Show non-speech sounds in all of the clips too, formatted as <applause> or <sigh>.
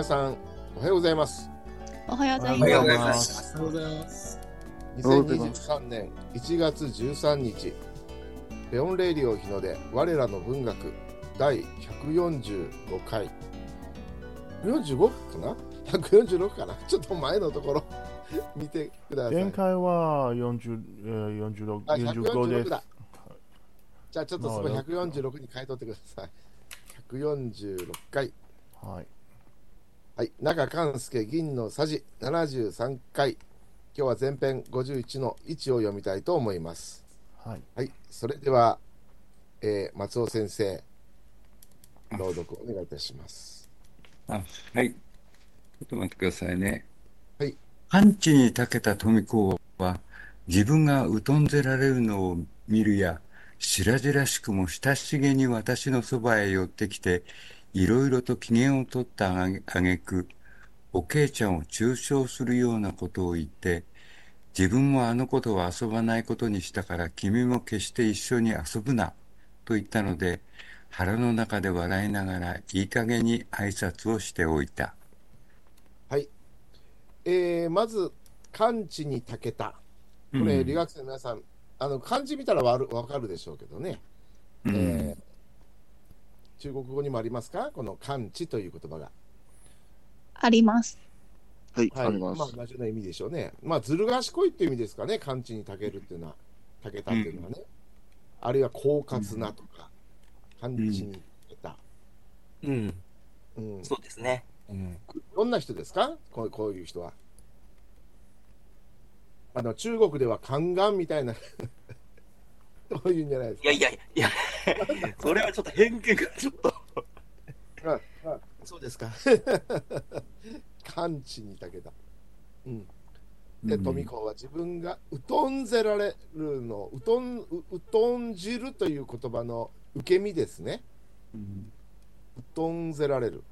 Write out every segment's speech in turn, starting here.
皆さん、おはようございます。おはようございおはようございま。ますす。おはようございます。2023年1月13日、レオンレイディオ日の出、我らの文学第145回。45かな ?146 かな？ちょっと前のところ見てください。前回は40、えー、46、あ45 146です。だ。じゃあちょっとそのなるほど146に変えとってください。146回。はい。はい、中勘介銀のさじ73回。今日は前編51の1を読みたいと思います。はい。はい、それでは、えー松尾先生、朗読お願いいたします。あ、はい。ちょっと待ってくださいね。はい。パ地に長けた富子は、自分が疎んぜられるのを見るや、白々しくも親しげに私のそばへ寄ってきて、いろいろと機嫌を取ったあげく、おけいちゃんを中傷するようなことを言って、自分もあの子とは遊ばないことにしたから君も決して一緒に遊ぶな、と言ったので、腹の中で笑いながらいい加減に挨拶をしておいた。はい、えーまず、漢字に長けた。これ、うん留学生の皆さん、あの漢字見たらわるわかるでしょうけどね、うんえー中国語にもありますか？この漢字という言葉が。あります。はい、はい、あります。まあ、同じような意味でしょうね。まあ、ずる賢いっていう意味ですかね、漢字にたけるっていうのは、たけたっていうのはね。あるいは、狡猾なとか、漢字にたけた。うん、うん。そうですね。うん、どんな人ですか？こうこういう人は。あの、中国では宦官みたいな、そういうんじゃないですか。いやいやいや、<laughs> それはちょっと偏見がちょっと。ああそうですか。漢字にたけた。うん。で、うん富子は自分が疎んぜられるの、疎ん、う疎んじるという言葉の受け身ですね。うん疎んぜられる。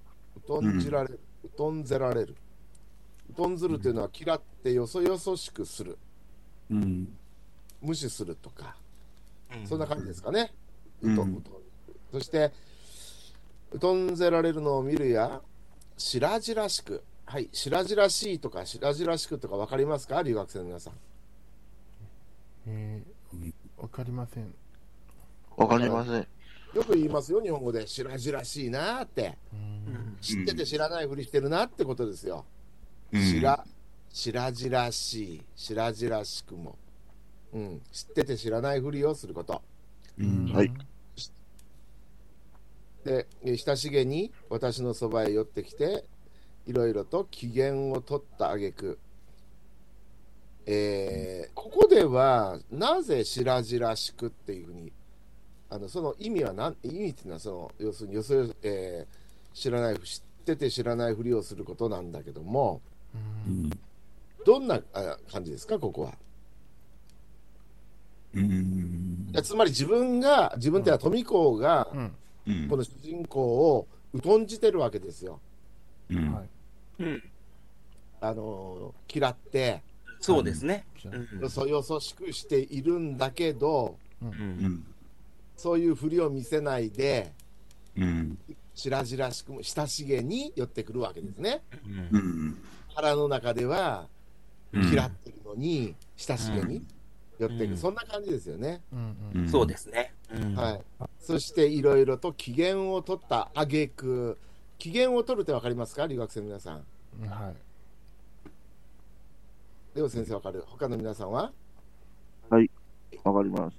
疎んじられる。疎んぜられる。疎んずるというのは嫌ってよそよそしくする。うん無視するとか、うんそんな感じですかね。うんうとうとそして、疎んぜられるのを見るや、白々しく。はい、白々しいとか白々しくとか分かりますか？留学生の皆さん。えー、わかりません。わかりません。よく言いますよ、日本語で。白々しいなーって。知ってて知らないふりしてるなってことですよ。うん白、白々しい、白々しくも。うん、知ってて知らないふりをすること。うんはい。で、え親しげに私のそばへ寄ってきて、いろいろと機嫌を取った挙句えーここでは、なぜ白々しくっていうふうに、あのその意味は何、意味っていうのはその、要するによそよ、えー知らない、知ってて知らないふりをすることなんだけども、うんどんなあ感じですか、ここは。うん。つまり自分が、自分ってのは富子が、うん。うんこの主人公を疎んじてるわけですよ。うん。はい。うん、あの嫌って、そうですね。よそよそしくしているんだけど、うん。うん。そういうふりを見せないで、うん。白々しくも親しげに寄ってくるわけですね。ううんん。腹の中ではうん。嫌ってるのに、親しげに寄っていく、うんそんな感じですよね。うんうん。うんそうですね。うんはい。そしていろいろと機嫌を取った挙句機嫌を取るって分かりますか？留学生の皆さん。うんはい。レオ先生分かる？他の皆さんは？わかります。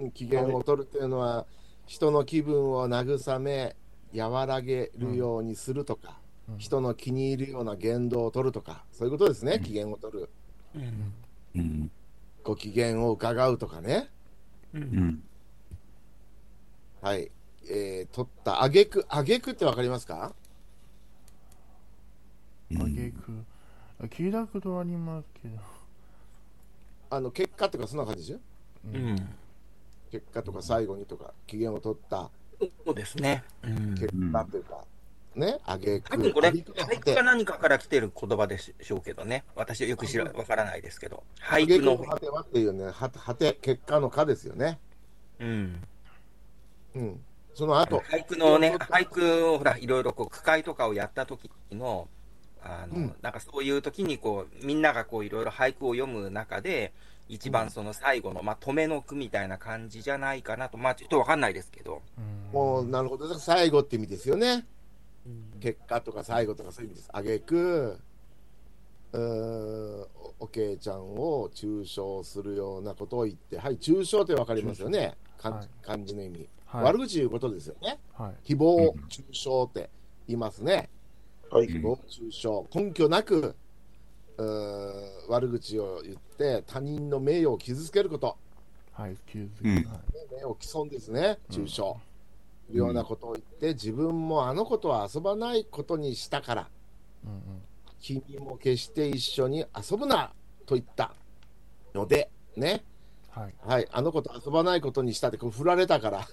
うん機嫌を取るっていうのは、人の気分を慰め、和らげるようにするとか、うん人の気に入るような言動を取るとか、そういうことですね、うん機嫌を取る。うんうんご機嫌を伺うとかね。ううんんはい。えー、取った挙句挙句って分かりますか？あげく。聞いたことありますけど。あの、結果とかそんな感じでしょうん結果とか最後にとか、機嫌を取ったそうですね。うん結果というか、ね、挙句。多分これ、俳句てか何かから来てる言葉でしょうけどね。私はよく知ら、わからないですけど。俳挙句の、果てはっていうね、は果て、結果の果ですよね。うん。うん。その後、俳句のね、俳句をほら、いろいろこう、句会とかをやった時の、あの、うんなんかそういう時にこう、みんながこう、いろいろ俳句を読む中で、一番その最後の、まあ、止めの句みたいな感じじゃないかなと、まあ、ちょっとわかんないですけど。うんもう、なるほど。最後って意味ですよね。結果とか最後とかそういう意味です。あげく、うーん、おおけいちゃんを中傷するようなことを言って、はい、中傷ってわかりますよね。漢はい漢字の意味。はい悪口言うことですよね。はい。誹謗うん中傷って言いますね。はい。誹謗中傷。根拠なく、うーん悪口を言って他人の名誉を傷つけること。はい。気づき。うんはい。名誉毀損ですね、中傷。うんようなことを言って、自分もあの子とは遊ばないことにしたから、うんうん。君も決して一緒に遊ぶなと言ったので、ね、はい。はい、あの子と遊ばないことにしたって、こう振られたから、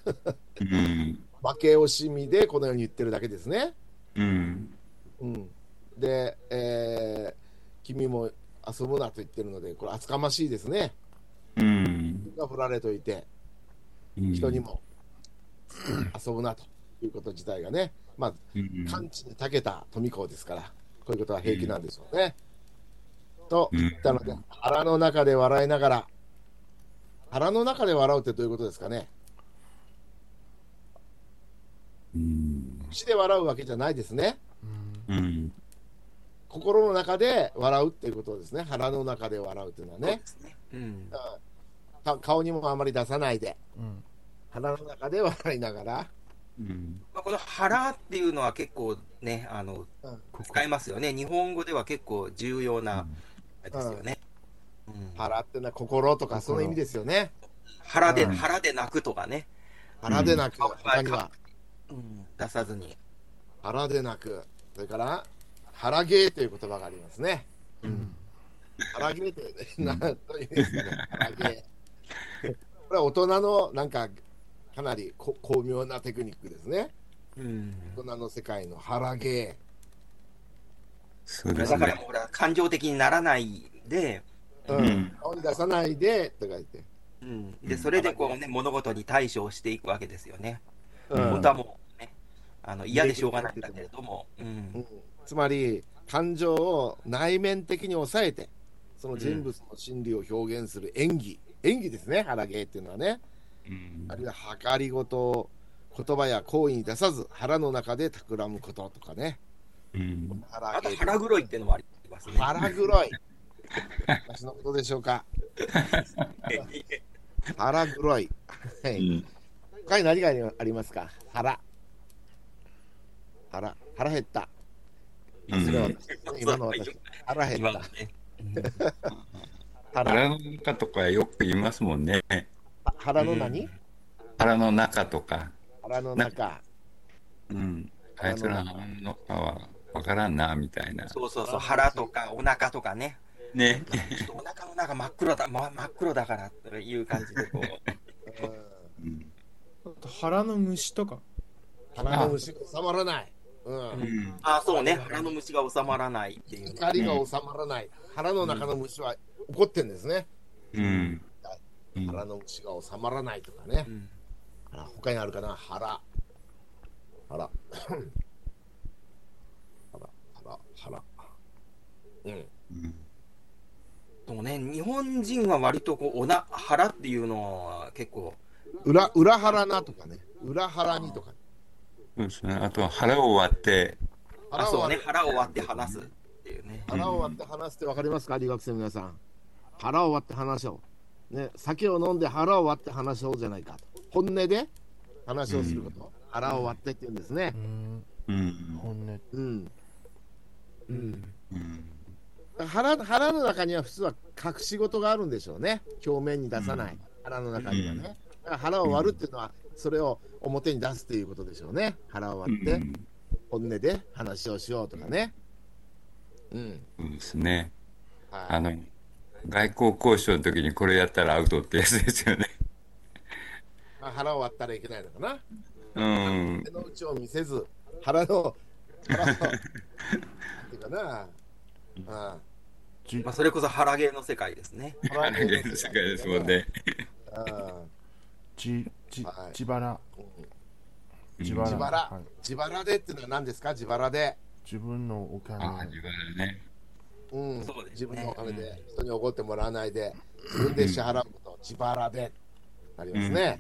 うん。負け惜しみでこのように言ってるだけですね。うん。うん、で、えー君も遊ぶなと言ってるので、これ、厚かましいですね。うん。が振られといて、人にも遊ぶなということ自体がね、まあ、うん。完治に長けた富子ですから、こういうことは平気なんでしょうね。と言ったので、腹の中で笑いながら、腹の中で笑うってどういうことですかね？うん。口で笑うわけじゃないですね。心の中で笑うっていうことですね。腹の中で笑うっていうのはねね。うん。か顔にもあまり出さないで、うん。腹の中で笑いながら、うん。まあ、この腹っていうのは結構ね、あの、うん使いますよね。日本語では結構重要な、あれですよね。うん腹ってのは心とかその意味ですよね。腹で、うん腹で泣くとかね。腹でなく、うん他にはうん、出さずに。腹でなく、それから腹芸という言葉がありますね。うん。腹芸って、<laughs> なんという意味ですかね、腹芸。これは大人のなんか、かなりこ巧妙なテクニックですね。うん。大人の世界の腹芸。そうですねだからも。うほら、感情的にならないで、うんうん顔に出さないでとか言って。うん。で、それでこうね、物事に対処していくわけですよね。うん本当はもうね、あの、嫌でしょうがないんだけれども、う。うんんつまり、感情を内面的に抑えて、その人物の心理を表現する演技、演技ですね、腹芸っていうのはね。うんあるいは計りごとを言葉や行為に出さず、腹の中で企むこととかね。うん。あと腹黒いっていうのもありますね。腹黒い。私のことでしょうか。<laughs> 腹黒い。はい。うん。他に何がありますか？腹。腹。腹減った。うん今の私。腹減った。ね。腹。腹の中とかよく言いますもんね。腹の何？腹の中とか。腹の中。うん。あいつらの中はわからんな、みたいな。そうそうそう、腹とかお腹とかね。ね。ちょっとお腹の中真っ黒だ、ま、真っ黒だからという感じでこう。<laughs> うん腹の虫とか。腹の虫が収まらない。うん。うん。あ、そうね。腹の虫が収まらないっていう。怒りが収まらない。腹の中の虫は怒ってんですね。うん。うん腹の虫が収まらないとかねう。んあ他にあるかな？腹。腹。腹、腹、腹。うん。うんそうね、日本人は割とこう、おな、腹っていうのは結構、裏、裏腹なとかね。裏腹にとか。そうですね。あとは腹を割って、腹を割っ、て腹を割って話すっていうね。腹を割って話すって分かりますか？留学生の皆さん。腹を割って話しよう。ね、酒を飲んで腹を割って話しようじゃないかと。本音で話をすること。腹を割ってって言うんですねう。ん。うん。本音。うん。うん。うん。腹腹の中には普通は隠し事があるんでしょうね。表面に出さない。腹の中にはね。だから腹を割るっていうのは、それを表に出すっていうことでしょうね。腹を割って、本音で話をしようとかね。うん。そうですね。はいあの、外交交渉の時にこれやったらアウトってやつですよね。まあ腹を割ったらいけないのかな。うん。手の内を見せず、腹の、腹を、なんていうかな。あじまあ、それこそ腹芸の世界ですね。あ腹現の世界ですもんね。自腹。うん自腹。自腹でっていうのは何ですか？自腹で。自分のお金。ああ、自分でね。うん。そうですね自分のお金で、人におごってもらわないで、自分で支払うこと、自腹で。なりますね。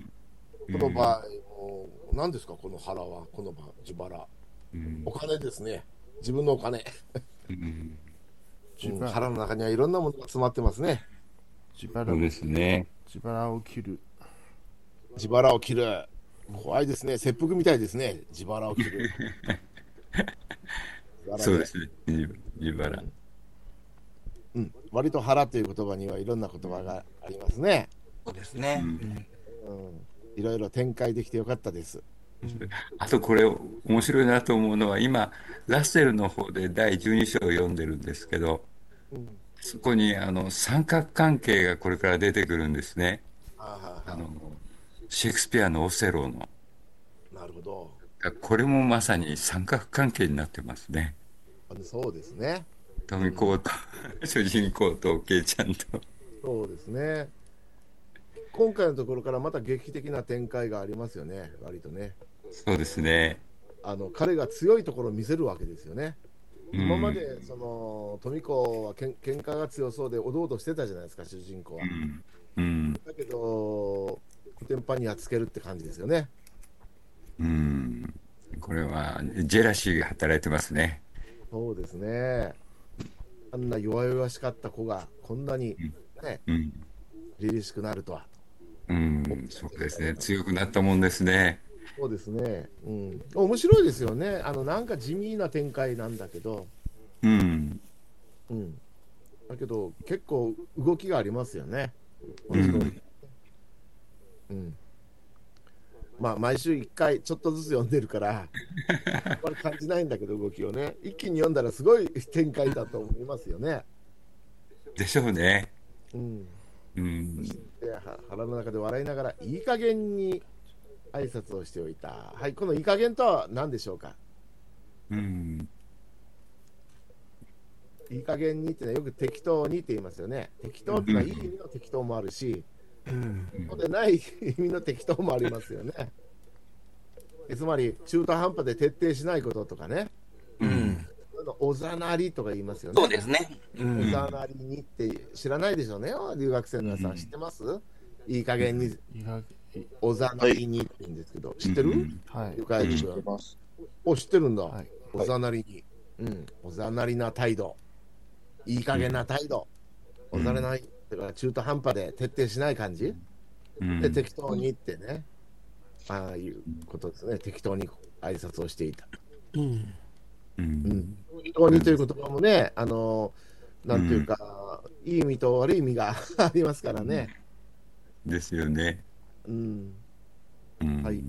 この場合、もう何ですか？この腹は、この場、自腹。うんお金ですね。自分のお金。腹腹の中にはいろんなものが詰まってますね。自腹ですね。自腹を切る。自腹を切る。怖いですね。切腹みたいですね。自腹を切る。<laughs> そうですね。自自腹。うん。割と腹という言葉にはいろんな言葉がありますね。そうですね。うんうん。いろいろ展開できてよかったです。あとこれ面白いなと思うのは今ラッセルの方で第12章を読んでるんですけどうん。そこにあの三角関係がこれから出てくるんですねあああのシェイクスピアのオセロのなるほど。これもまさに三角関係になってますねあのそうですね。富子と <laughs> 主人公とおけいちゃんとそうですね。今回のところからまた劇的な展開がありますよね。割とね。そうですねあの彼が強いところを見せるわけですよね。うん今までその富子はけん喧嘩が強そうでおどおどしてたじゃないですか主人公は。うんうんだけどコテンパンにやっつけるって感じですよね。うんこれはジェラシーが働いてますねそうですね。あんな弱々しかった子がこんなにねうん凛々しくなるとは。うんそうですね強くなったもんですねそうですね。うん。面白いですよね。あのなんか地味な展開なんだけど。うんうん。だけど結構動きがありますよね。うんうん。まあ毎週1回ちょっとずつ読んでるから、あんまり感じないんだけど動きをね。一気に読んだらすごい展開だと思いますよね。でしょうねうん。うん腹の中で笑いながらいい加減に挨拶をしておいた。はい、このいい加減とは何でしょうか？うんいい加減にってのはよく適当にって言いますよね。適当ってのはいい意味の適当もあるし、そうでない意味の適当もありますよね。<laughs> つまり中途半端で徹底しないこととかね、うん。おざなりとか言いますよね。そうですね。うんおざなりにって知らないでしょうね、留学生の皆さん、知ってます？いい加減におざなりにって言うんですけど、知ってる、うんはい。お、知ってるんだ。はいおざなりに。うん。おざなりな態度。いい加減な態度。おざなりない。だから中途半端で徹底しない感じ？うんで、適当にってね。ああいうことですね。適当に挨拶をしていた。うん。うん適当にという言葉もね、あの、なんていうか、いい意味と悪い意味が <laughs> ありますからね。ですよね。うん。うんはい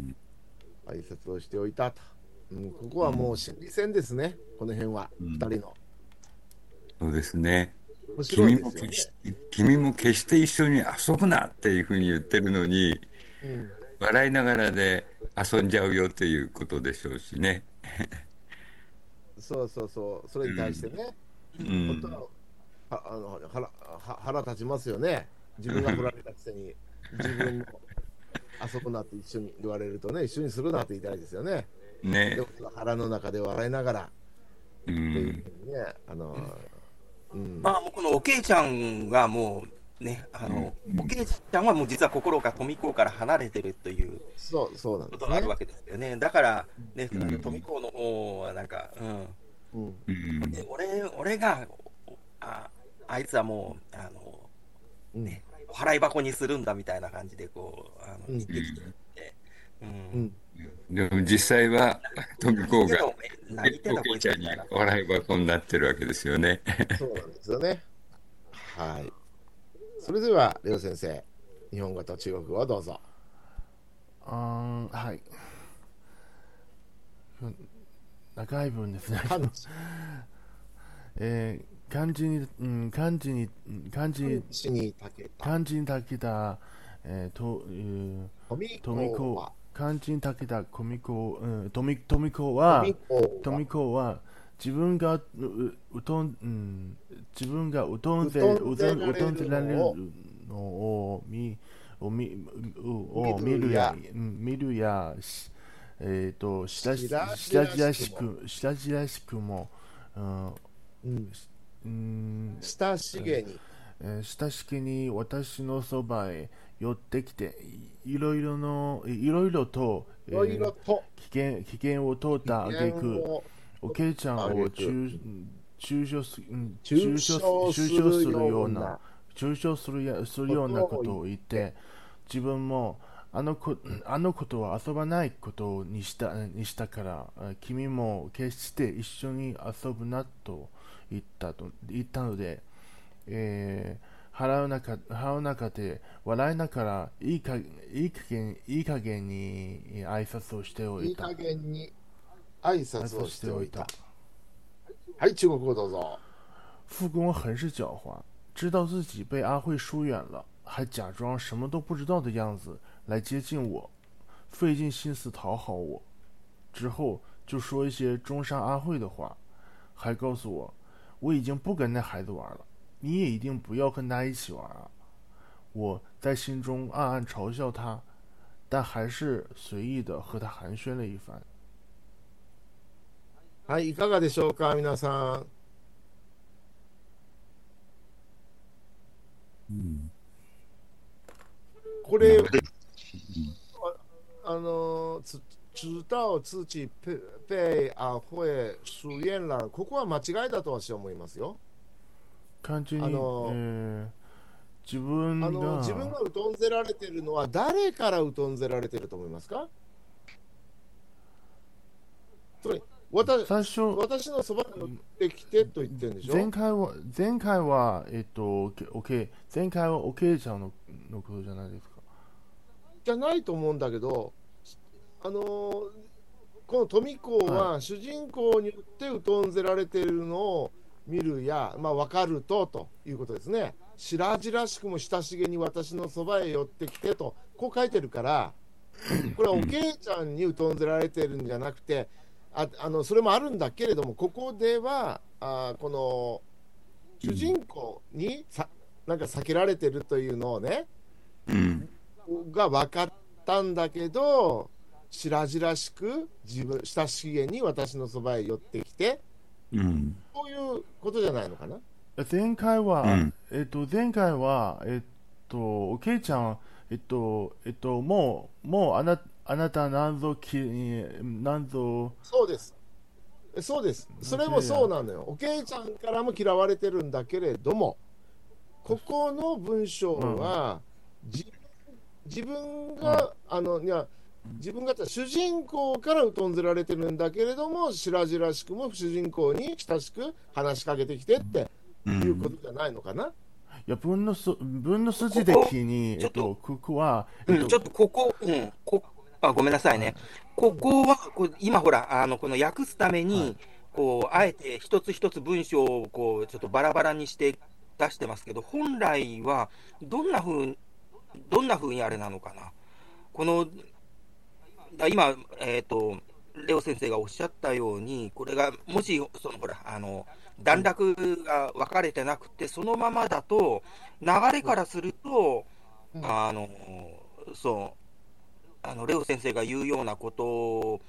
挨拶をしておいたと。うん、ここはもう心理戦ですね。この辺は、うん二人の。そうですね。君も決。して、君も決して一緒に遊ぶなっていうふうに言ってるのに、うん。笑いながらで遊んじゃうよっていうことでしょうしね。そうそうそう、それに対してね、うん。本当ははあの腹は腹立ちますよね、自分が振られたくせに、自分も遊ぶなって一緒に言われるとね、一緒にするなって言いたいですよね。ね。腹の中で笑いながら。うっていうんふうにね、あの、うん、まあ、もうこのおけいちゃんがもう、ね、あの、うん。おけいちゃんはもう実は心が富子から離れてるというそうそうなんですね。ことがある。わけですよね。だから、ね、うん。富子の方はなんか、うん。うん。うん。で俺、俺が、あ、あいつはもう、あの、うん。ね、お払い箱にするんだみたいな感じで、こう、あの、うん言ってきてて、う。うん。んでも実際は <laughs> 富子がおけいちゃんに。笑い箱になってるわけですよね。そうなんですよね。はい。それでは、レオ先生、日本語と中国語をどうぞ。あーはい。長い文ですね。漢字 <laughs> えー漢字に、うん、漢字に、うん漢字、死にたけた。漢字にたけた、えーと、えー富子は、漢字にたけた富子、うん、富富子は、富子は。富子は自分がうううとん、うん、自分がうとんでうとんんでられるのを。うとんでられるのを見を見を見る見るや見るやしえっ、と、したし白しらししくも。く、したじらしくも、うん、うん、うん。親しげに、えー親しげに私のそばへ寄ってきて、いいろいろの、いろいろと、いろいろと。危険危険を通ったあげく、をおけいちゃんを挙中中傷すうん中傷するような。中傷するやするようなことを言って自分もあのこあのことは遊ばないことにしたにしたからあ君も決して一緒に遊ぶなと言ったと言ったので、えー腹の中腹の中で笑いながらいいかいい加減いい加減に挨拶をしておいたいい加減に挨拶を挨拶しておいた。はい、中国語どうぞ。富公很是狡猾，知道自己被阿慧疏远了，还假装什么都不知道的样子来接近我，费尽心思讨好我，之后就说一些中伤阿慧的话，还告诉我我已经不跟那孩子玩了， 你也一定不要跟他一起玩啊！我在心中暗暗嘲笑他，但还是随意的和他寒暄了一番。はい、いかがでしょうか、皆さん。うんこれ、うんあの、つ知道自己被被阿慧疏遠了、ここは間違いだと私は思いますよ。 感じに、あのえー。自分が。あの自分が疎んぜられてるのは誰から疎んぜられてると思いますか？つまり私最初。私のそばに寄ってきてと言ってるんでしょ？前回は前回はえっとおけ前回はおけいちゃんののことじゃないですか。じゃないと思うんだけど、あのーこの富子は主人公によって疎んぜられているのを見るや、まあ、分かるとということですね。白々しくも親しげに私のそばへ寄ってきてと、こう書いてるから、これはおけいちゃんに疎んぜられてるんじゃなくて、ああのそれもあるんだけれども、ここでは、あこの主人公にさなんか避けられてるというのをね、うんが分かったんだけど白々しく自分親しげに私のそばへ寄ってきてうん。こういうことじゃないのかな？前回は、うん。えっと前回はえっとおけいちゃんえっとえっともうもうあなあなたなんぞきなんぞ？そうです。えそうです。それもそうなのよ。おけいちゃんからも嫌われてるんだけれどもここの文章は、じ自分が、あのいや自分が主人公から疎んぜられてるんだけれども白々しくも主人公に親しく話しかけてきてってういうことじゃないのかな、いや文のす文の筋的にえっちょっととここはうん、えっとちょっとここ、うん、こあごめんなさいね。ここは、こう今ほら、あの、この訳すために、こう、あえて一つ一つ文章を、こう、ちょっとバラバラにして出してますけど、本来は、どんな風、どんな風にあれなのかな？この、だ今、えっ、と、レオ先生がおっしゃったように、これが、もし、その、ほら、あの、段落が分かれてなくて、そのままだと、流れからすると、うん。あの、そう、あの、レオ先生が言うようなこと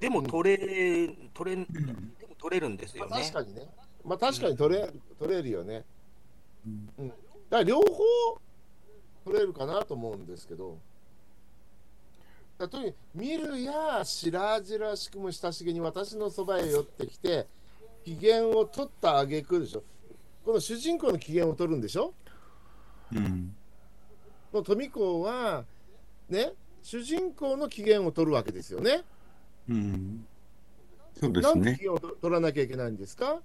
でも取れ、取れ、でも取れるんですよまあ、ね確。かにね、まあ、確かに取れ,、取れるよね、うん。うん、だから両方取れるかなと思うんですけど、だからとにかく見るや白々しくも親しげに私のそばへ寄ってきて、機嫌を取ったあげくでしょ、この主人公の機嫌を取るんでしょ、うん。この富子は、ね、主人公の機嫌を取るわけですよね。うん。そうですなんでね機嫌を取らなきゃいけないんですか？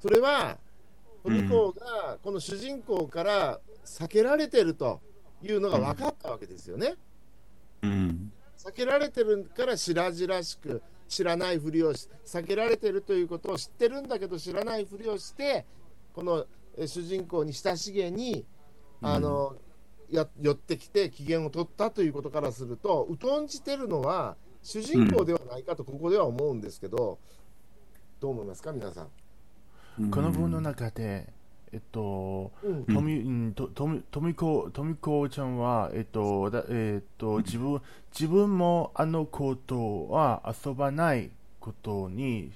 それは、富子がこの主人公から避けられてるというのが分かったわけですよね。うん避けられてるから白々しく知らないふりをし避けられてるということを知ってるんだけど知らないふりをしてこのえ主人公に親しげにあの、や寄ってきて機嫌を取ったということからすると疎んじてるのは主人公ではないかとここでは思うんですけど、どう思いますか皆さん。うん？この文の中で、えっと、うん。とみ、うん、と、とみ、とみこ、とみこちゃんは、えっと、だ、えっと、自分、自分もあの子とは遊ばないことに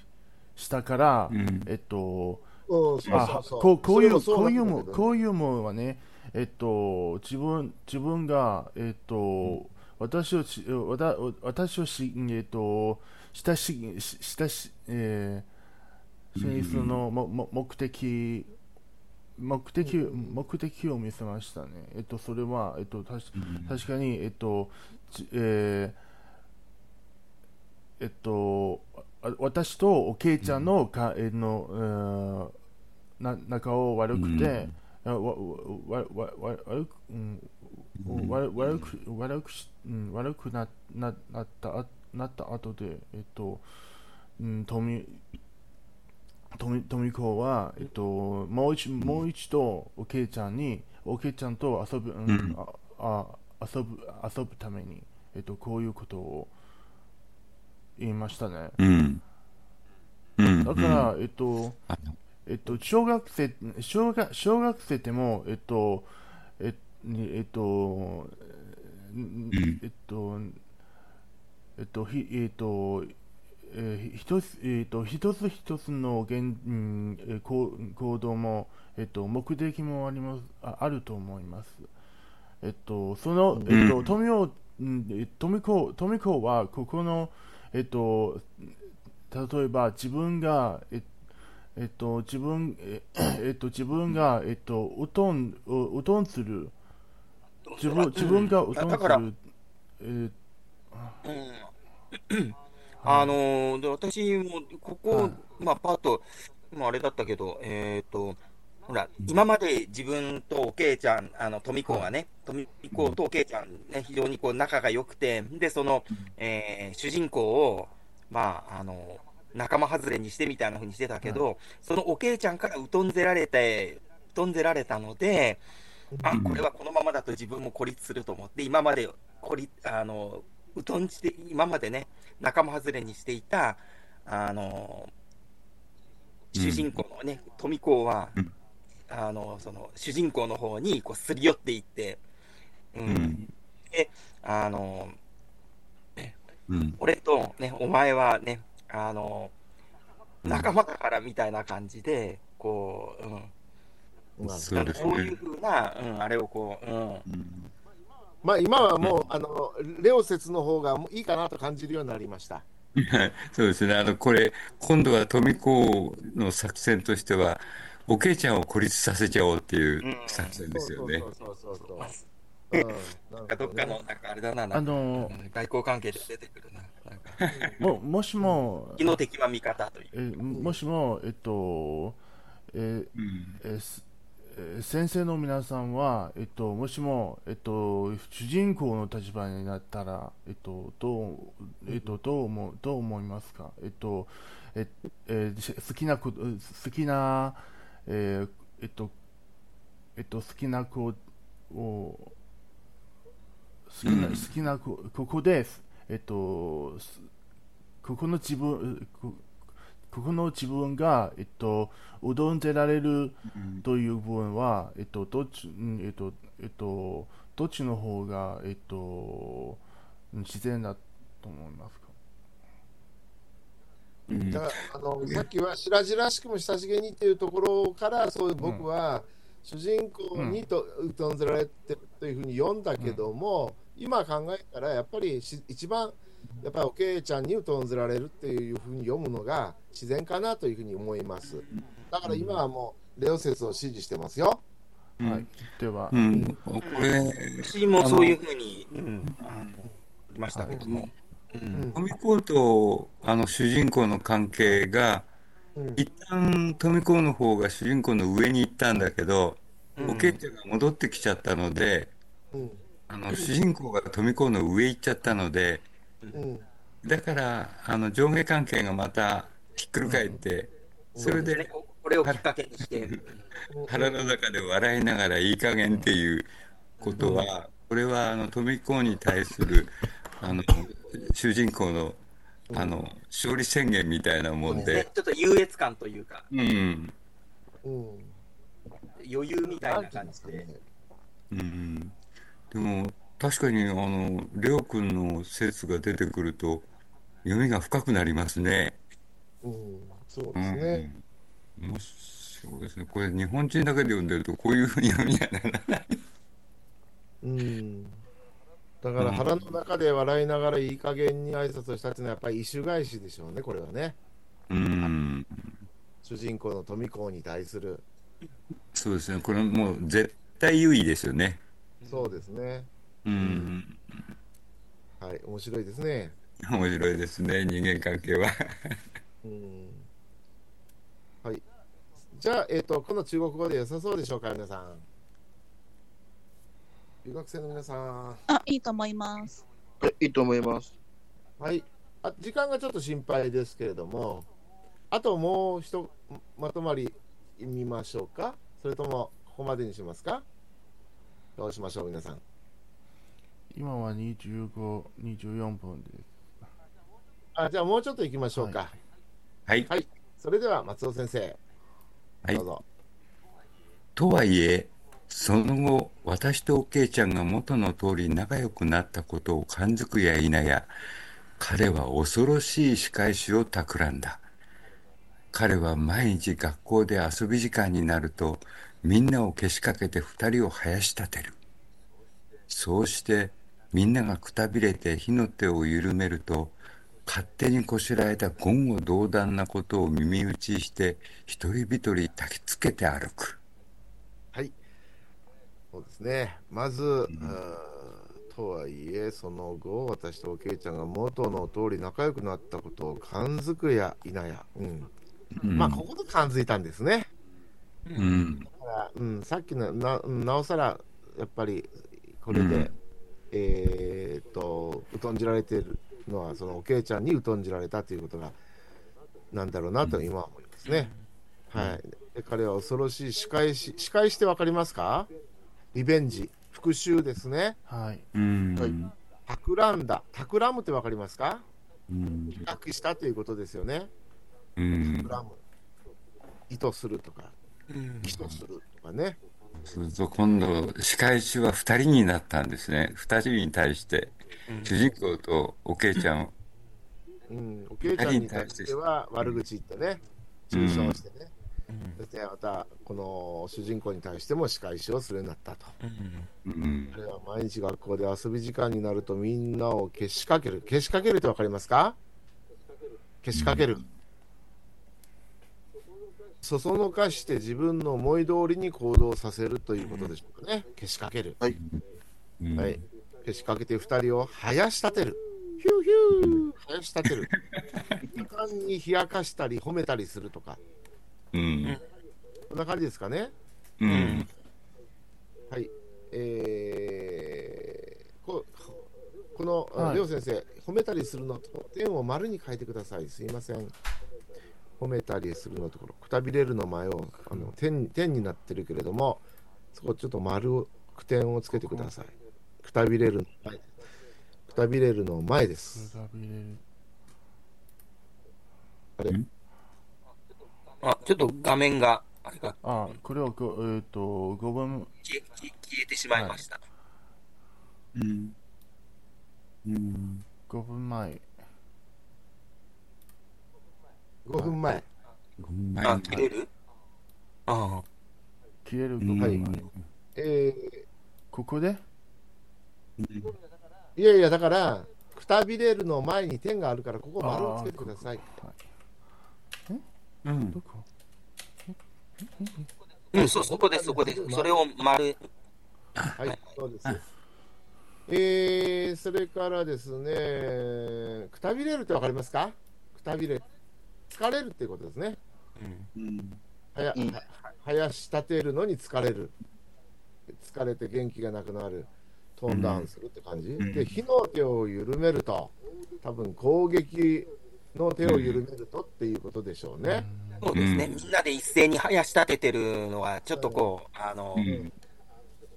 したから、うん。えっと、あこうこういう、こういうも、こういうもはね、えっと、自分、自分が、えっと、私をし、わた私をし、えっと、親し、し親し、えー、進出のもも目的、目的、目的を見せましたね。えっと、それは、えっと、たし確かに、えっと、ちえーえっと、あ私とおけいちゃんのか、えーの、えーな仲を悪くて、あわわわわわ悪く、うん、悪悪く悪くし、うん、悪くなななったあなった後でえっと、うん、富富富子はえっともう一もう一度おけいちゃんにおけいちゃんと遊ぶ、うんうんああ遊ぶ遊ぶためにえっとこういうことを言いましたね。うん。うん。だから、えっと、えっと、小学生、小学小学生でも、えっと、えにえっと、んえっと、えっと、ひえっと、えー一つ、えっと、一つ一つの現、うんえー行行動も、えっと、目的もあります、ああると思います。えっと、その、えっと、富を、うんえ富子、富子は、ここの、えっと、例えば自分が、ええっと、自分、ええっと、自分が、えっと、うとん、ううとんする、自分、自分がうとんする、えーうんあのーで私もここ、はい。まあ、パート、まあ、あれだったけど、えっ、と、ほら、今まで自分とおけいちゃん、あの、富子がね、富子とおけいちゃんね、非常にこう仲が良くて、で、その、えー主人公を、まあ、あの、仲間外れにしてみたいな風にしてたけど、そのおけいちゃんから疎んぜられて、疎んぜられたので、あ、これはこのままだと自分も孤立すると思って、今まで孤立、あの、疎んじて、今までね、仲間外れにしていた、あの、主人公のね、富子は、うんあの、その、主人公の方に、こう、すり寄っていって、う。うんん。あの、うん。俺とね、お前はね、あの、仲間だからみたいな感じで、こう、うん。まあそういうね。ふうな、うん、あれをこう、うん。うんまあ今はもう、あのレオ説の方がもういいかなと感じるようになりました。<laughs> そうですね。あの、これ、今度は富子の作戦としては、おけいちゃんを孤立させちゃおうっていう作戦ですよね。そうそうそうそうそう。<laughs> うん、なんかどっかの、なんかあれだな、あのうん外交関係で出てくるな。なんか、も <laughs> もしも、敵の敵は味方という。えーもしも、えっと、えーうん。えーすえー先生の皆さんは、えっと、もしも、えっと、主人公の立場になったら、えっと、どう、えっと、どう思う、どう思いますか？えっと、ええ好きな子、好きな、えーえっと、えっと、好きな子を、好きな、う <clears throat> ん好きな子、ここです。えっと、すここの自分、こここの自分が、えっと、うどんでられるという部分は、えっと、どっち、うんえっと、えっと、どっちの方が、えっと、うん自然だと思いますかうんだからあのさっきは白々しくも親しげにっていうところからそういう僕は主人公にと疎んぜられてるというふうに読んだけども、今考えたらやっぱりし一番やっぱりおけいちゃんに疎んぜられるっていうふうに読むのが自然かなというふうに思います。だから今はもうレオ説を支持してますよ、うん。はい。では。う、ん。これ、私もそういうふうに、うん、ありましたけども。うん。富子とあの主人公の関係が、うん。一旦富子の方が主人公の上に行ったんだけど、うん。おけいちゃんが戻ってきちゃったので、うん。あの主人公が富子の上行っちゃったので、うんだからあの上下関係がまたひっくり返って、それねでここれをきっかけにして、腹の中で笑いながらいい加減っていうことは、これはあの富子に対するあの主人公のあの勝利宣言みたいなもんねで、ちょっと優越感というか、うん、うん。余裕みたいな感じで。うん。でも、確かに、あの、レオ君の説が出てくると、読みが深くなりますね。うん、そううですね。ん。面白いですね。これ、日本人だけで読んでると、こういうふうに読みにはならない。うん。だから腹の中で笑いながらいい加減に挨拶をしたっていうのはやっぱり異種返しでしょうね、これはね。うん。主人公の富子に対する。そうですね。これもう絶対優位ですよね。そうですね。うん。はい、面白いですね。面白いですね。人間関係は。うん。はい。じゃあ、えっ、と、この中国語で良さそうでしょうか、皆さん。留学生の皆さん。あ、いいと思います。はい、いいと思います。はい。あ時間がちょっと心配ですけれども、あともう一まとまり見ましょうかそれとも、ここまでにしますかどうしましょう、皆さん。今は25、24分です。あじゃあ、もうちょっと行きましょうか。はい。それでは、松尾先生、はいどうぞ。とはいえ、その後、私とおけいちゃんが元の通り仲良くなったことを感づくや否や、彼は恐ろしい仕返しを企んだ。彼は毎日学校で遊び時間になると、みんなをけしかけて二人を生やし立てる。そうして、みんながくたびれて火の手を緩めると、勝手にこしらえた言語道断なことを耳打ちして、一人一人焚きつけて歩く。はい。そうですね。まず、うーんとはいえ、その後、私とおけいちゃんが元の通り仲良くなったことを感づくや否や。うん。うんまあ、ここで感づいたんですね。うん。だからうん、さっきのな、なおさら、やっぱり、これで、うんえーっと、疎んじられているのは、そのおけいちゃんに疎んじられたということが、なんだろうなと今は思いますね。はい。で彼は恐ろしい仕返し、仕返しってわかりますか？リベンジ、復讐ですね。はい。うん。はい企んだ、企むってわかりますか？うん。企画したということですよね。うん。企む。意図するとか、うん起訴するとかね。すると今度、仕返しは二人になったんですね。二人に対して、主人公とおけいちゃんを。うん、おけいちゃんに対しては悪口言ってね、中傷してね、そしてまたこの主人公に対しても仕返しをするようになったと。うん。彼は毎日学校で遊び時間になるとみんなをけしかける。けしかけるってわかりますか？けしかける。そそのかして自分の思い通りに行動させるということでしょうかね。けしかける。はい。うんはい。けしかけて二人を生やし立てる。ヒューヒュー生やし立てる。盛んに冷やかしたり褒めたりするとか。うん。こんな感じですかね。うん。はい。えー、ここの、あはいりょう先生、褒めたりするのと点を丸に書いてください。すいません。褒めたりするのところ、くたびれるの前をあの点点になってるけれども、そこちょっと丸を、句点をつけてください。くたびれるの前です。くたびれるの前です。くたびれる。あれ、あ、ちょっと画面が、あれがあ、これをご、えっ、と、5分、消えてしまいました。うん。うん。5分前。5分前。ごめんあ、切れる？あ切れるうん5分前。はいえここで？ー、いやいや、だから、くたびれるの前に点があるから、ここ丸をつけてください。うん。ど。こ？うん、そう、そこです、そこです。それを丸、はい、そうです。えー、それからですね、くたびれるってわかりますか？くたびれ、疲れるっていうことですね。うん。はや、うんははやし立てるのに疲れる。疲れて元気がなくなる。トーンダウンするって感じ。んで、火の手を緩めると、多分攻撃の手を緩めるとっていうことでしょうね。そうですね、みんなで一斉に生やし立ててるのは、ちょっとこう、あの、うん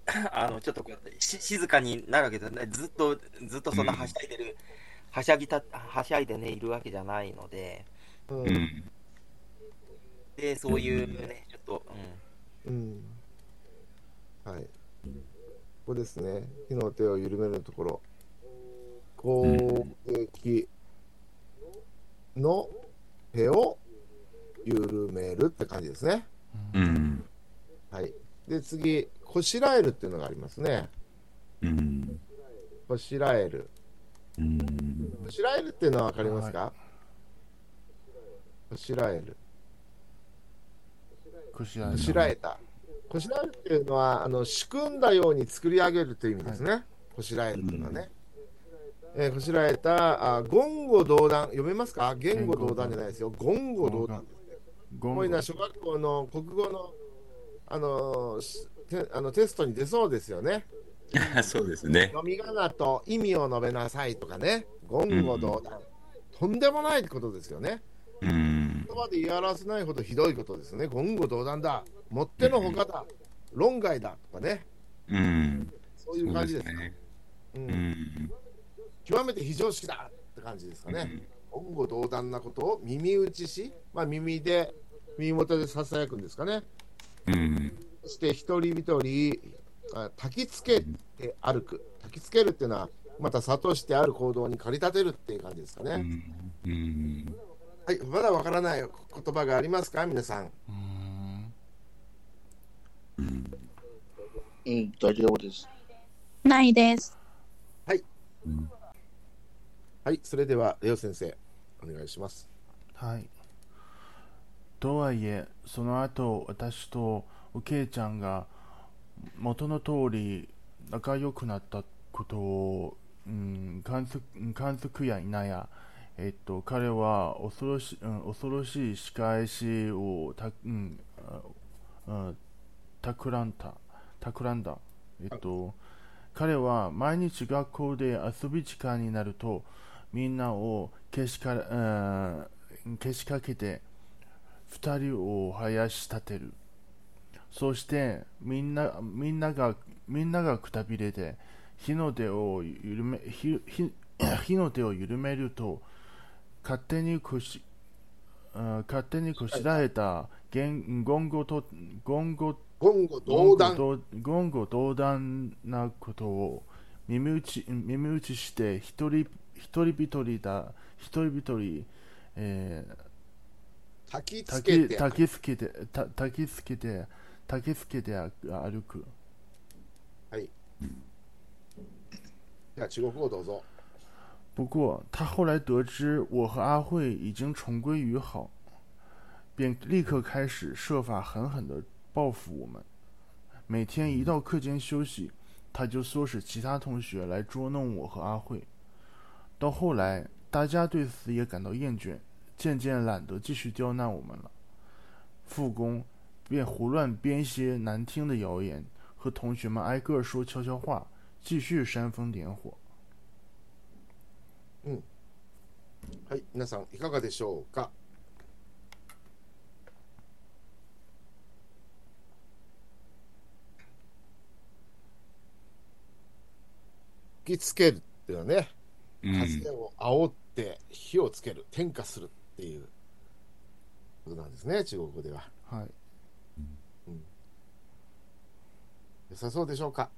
<laughs> あの、ちょっとこう、し静かになるわけですね。ずっと、ずっとそんなはしゃいでる、はしゃぎた、はしゃいでね、いるわけじゃないので、うんうん。で、そういうね、ちょっと、うんはい。ここですね。火の手を緩めるところ。攻撃の手を緩めるって感じですね。うん。はい。で、次、こしらえるっていうのがありますね。うん。こしらえる。うん。こしらえるっていうのは分かりますか、こしらえる。こしらこしらえた。こしらえるっていうのは、あの仕組んだように作り上げるという意味ですね。こしらえるっていうのはね。えーこしらえた、あ言語道断、読めますか？言語道断じゃないですよ。言語道断。ゴこういうのは小学校の国語のあのしテあのテストに出そうですよね。<laughs> そうですね。読み仮名と意味を述べなさいとかね。言語道断。とんでもないことですよね。うん。言葉で言い表せないほどひどいことですね。言語道断だ。もってのほかだ。論外だとかね。うん。そういそうう感じですね。う、うんん。極めて非常識だって感じですかね。言語道断なことを耳打ちし、まあ、耳で、耳元でささやくんですかね。うん。そして一人一人あ焚きつけて歩く。焚きつけるっていうのは、また諭してある行動に駆り立てるっていう感じですかね。うん。うん。はい、まだわからない言葉がありますか、皆さん。うーんうん、大丈夫です。ないです。はい、それでは、レオ先生、お願いします。はい。とはいえ、その後、私とおけいちゃんが元の通り仲良くなったことを、うん、観測観測や否や、えっと、彼は恐ろし,、うん、恐ろしい仕返しをた、うんあうん、企んだ。企んだ。えっと、彼は毎日学校で遊び時間になると、みんなをけしか,、うん、けしかけて二人を生やし立てるそしてみんなみんながみんながくたびれて火の手を緩め火火火の手を緩めると勝手にこしうん勝手にこしらえた言言語と言語言語道断。言語道言語道断なことを耳打ち耳打ちして一人一人一人だ一人一人、えー、焚きつけて。焚きつけてた焚きつけて焚きつけて歩くじゃあ、中国語どうぞ。不过他后来得知我和阿慧已经重归于好，便立刻开始设法狠狠地报复我们。每天一到课间休息，他就唆使其他同学来捉弄我和阿慧。到后来，大家对此也感到厌倦，渐渐懒得继续刁难我们了。复工便胡乱编些难听的谣言，和同学们挨个说悄悄话，继续煽风点火。はい、皆さん、いかがでしょうか？吹きつけるっていうのはね、うん。風を煽って火をつける、点火するっていうことなんですね、中国語では。はい。良さそうでしょうか？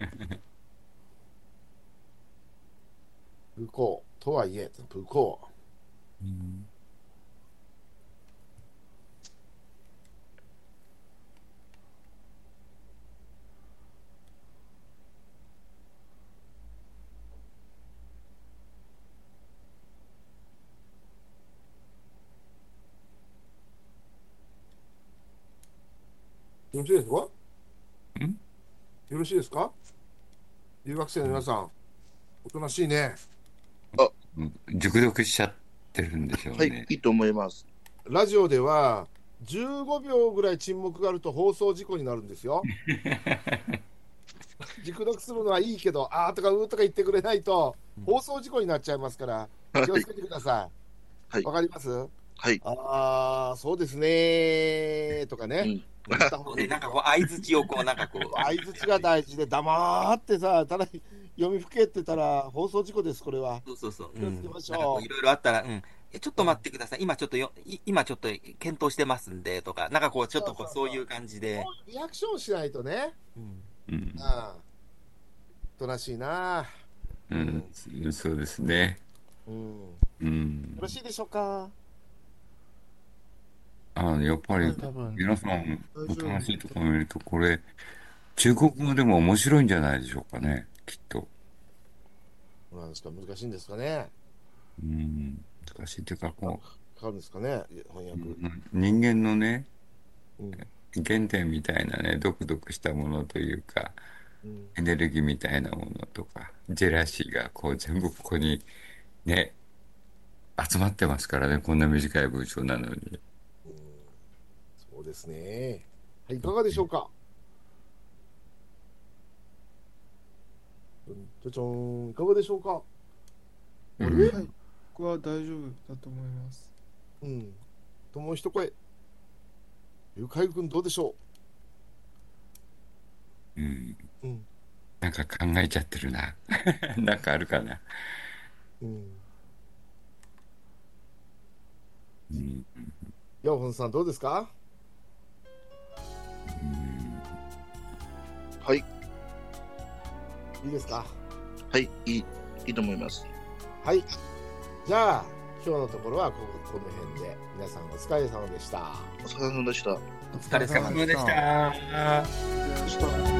<laughs> 不幸とはいえ、不幸。う。ん。よろしいですか？ん？よろしいですか？留学生の皆さん、おとなしいね。熟読しちゃってるんでしょうはいね、。いいと思います。ラジオでは15秒ぐらい沈黙があると放送事故になるんですよ。<laughs> 熟読するのはいいけど、あーとかうーとか言ってくれないと放送事故になっちゃいますから、はい気をつけてください。はいわかります？はい。ああ、そうですねーとかね。うんなんかこう相づちをこうなんかこう相づちが大事で、黙ってさ、ただ読みふけってたら放送事故です、これは。そうそうそう、気をつけましょうなんかこういろいろあったら、うん、えちょっと待ってください。今ちょっとよ、い今ちょっと検討してますんで、とか、なんかこう、ちょっとこう、そういう感じで。リアクションしないとね。うんうん。ああ。おとなしいな。うん、そうですね。うん。ようんろ。しいでしょうか？あの、やっぱり、多分皆さん、お話とか見ると、これ、中国語でも面白いんじゃないでしょうかね、きっと。なんですか？難しいんですかね？うん、難しいっていうか、こかかるんですかね？翻う、訳。人間のね、うん。原点みたいなね、ドクドクしたものというか、うん。エネルギーみたいなものとか、ジェラシーがこう全部ここにね、集まってますからね、こんな短い文章なのに。そうですね。はい、いかがでしょうか？うんちょちょん、いかがでしょうか？うんはい。僕は大丈夫だと思います。うん。ともう一声。ゆかいくんどうでしょう？んううん。なんか考えちゃってるな。<laughs> なんかあるかな。うん。うんヤオホンさんどうですか？うんはい。いいですか？はい。いい、いいと思います。はい。じゃあ、今日のところはこここの辺で、皆さんお疲れ様でした。お疲れ様でした。お疲れ様でした。でした。